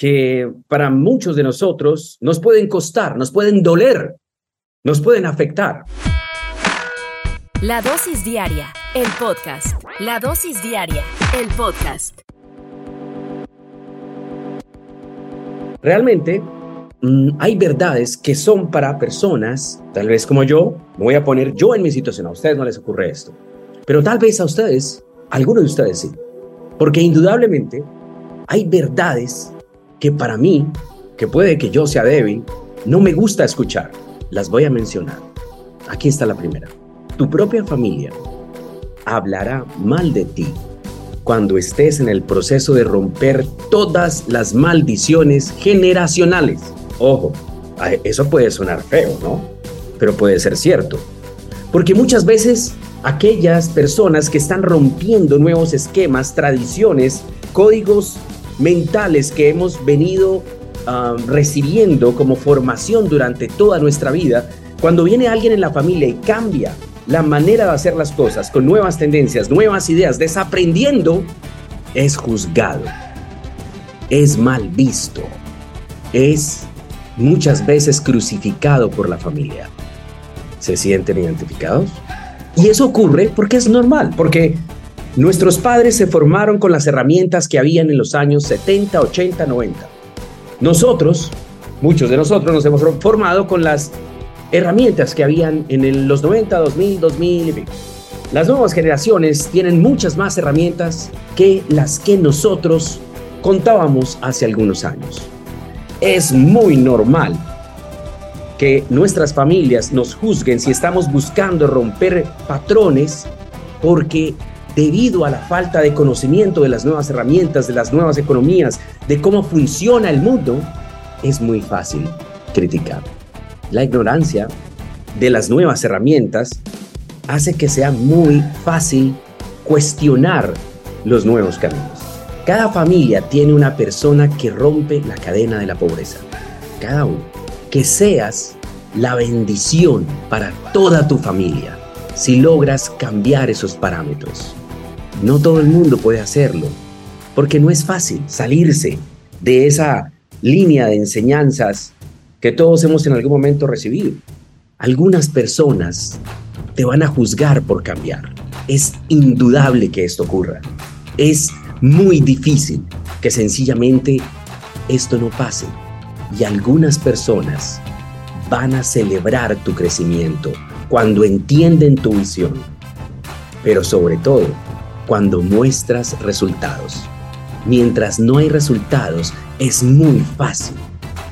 que para muchos de nosotros nos pueden costar, nos pueden doler, nos pueden afectar? La dosis diaria, el podcast. La dosis diaria, el podcast. Realmente mm, hay verdades que son para personas, tal vez como yo, me voy a poner yo en mi situación, a ustedes no les ocurre esto, pero tal vez a ustedes, a algunos de ustedes sí, porque indudablemente hay verdades que para mí, que puede que yo sea débil, no me gusta escuchar. Las voy a mencionar. Aquí está la primera. Tu propia familia hablará mal de ti cuando estés en el proceso de romper todas las maldiciones generacionales. Ojo, eso puede sonar feo, ¿no? Pero puede ser cierto. Porque muchas veces aquellas personas que están rompiendo nuevos esquemas, tradiciones, códigos mentales que hemos venido ah, recibiendo como formación durante toda nuestra vida, cuando viene alguien en la familia y cambia la manera de hacer las cosas con nuevas tendencias, nuevas ideas, desaprendiendo, es juzgado, es mal visto, es muchas veces crucificado por la familia. ¿Se sienten identificados? Y eso ocurre porque es normal, porque Nuestros padres se formaron con las herramientas que habían en los años 70, 80, 90. Nosotros, muchos de nosotros nos hemos formado con las herramientas que habían en los 90, 2000, 2000 y Las nuevas generaciones tienen muchas más herramientas que las que nosotros contábamos hace algunos años. Es muy normal que nuestras familias nos juzguen si estamos buscando romper patrones porque debido a la falta de conocimiento de las nuevas herramientas, de las nuevas economías, de cómo funciona el mundo, es muy fácil criticar. La ignorancia de las nuevas herramientas hace que sea muy fácil cuestionar los nuevos caminos. Cada familia tiene una persona que rompe la cadena de la pobreza. Cada uno. Que seas la bendición para toda tu familia si logras cambiar esos parámetros. No todo el mundo puede hacerlo, porque no es fácil salirse de esa línea de enseñanzas que todos hemos en algún momento recibido. Algunas personas te van a juzgar por cambiar. Es indudable que esto ocurra. Es muy difícil que sencillamente esto no pase. Y algunas personas van a celebrar tu crecimiento cuando entienden tu visión. Pero sobre todo, cuando muestras resultados. Mientras no hay resultados, es muy fácil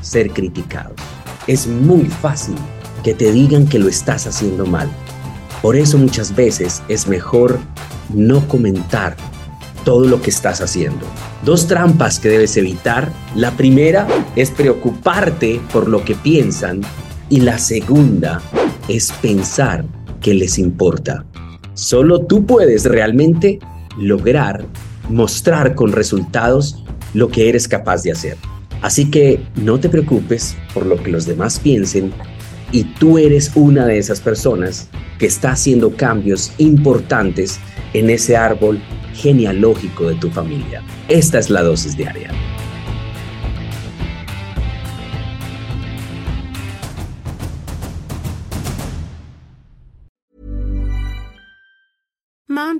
ser criticado. Es muy fácil que te digan que lo estás haciendo mal. Por eso muchas veces es mejor no comentar todo lo que estás haciendo. Dos trampas que debes evitar. La primera es preocuparte por lo que piensan y la segunda es pensar que les importa. Solo tú puedes realmente lograr mostrar con resultados lo que eres capaz de hacer. Así que no te preocupes por lo que los demás piensen y tú eres una de esas personas que está haciendo cambios importantes en ese árbol genealógico de tu familia. Esta es la dosis diaria.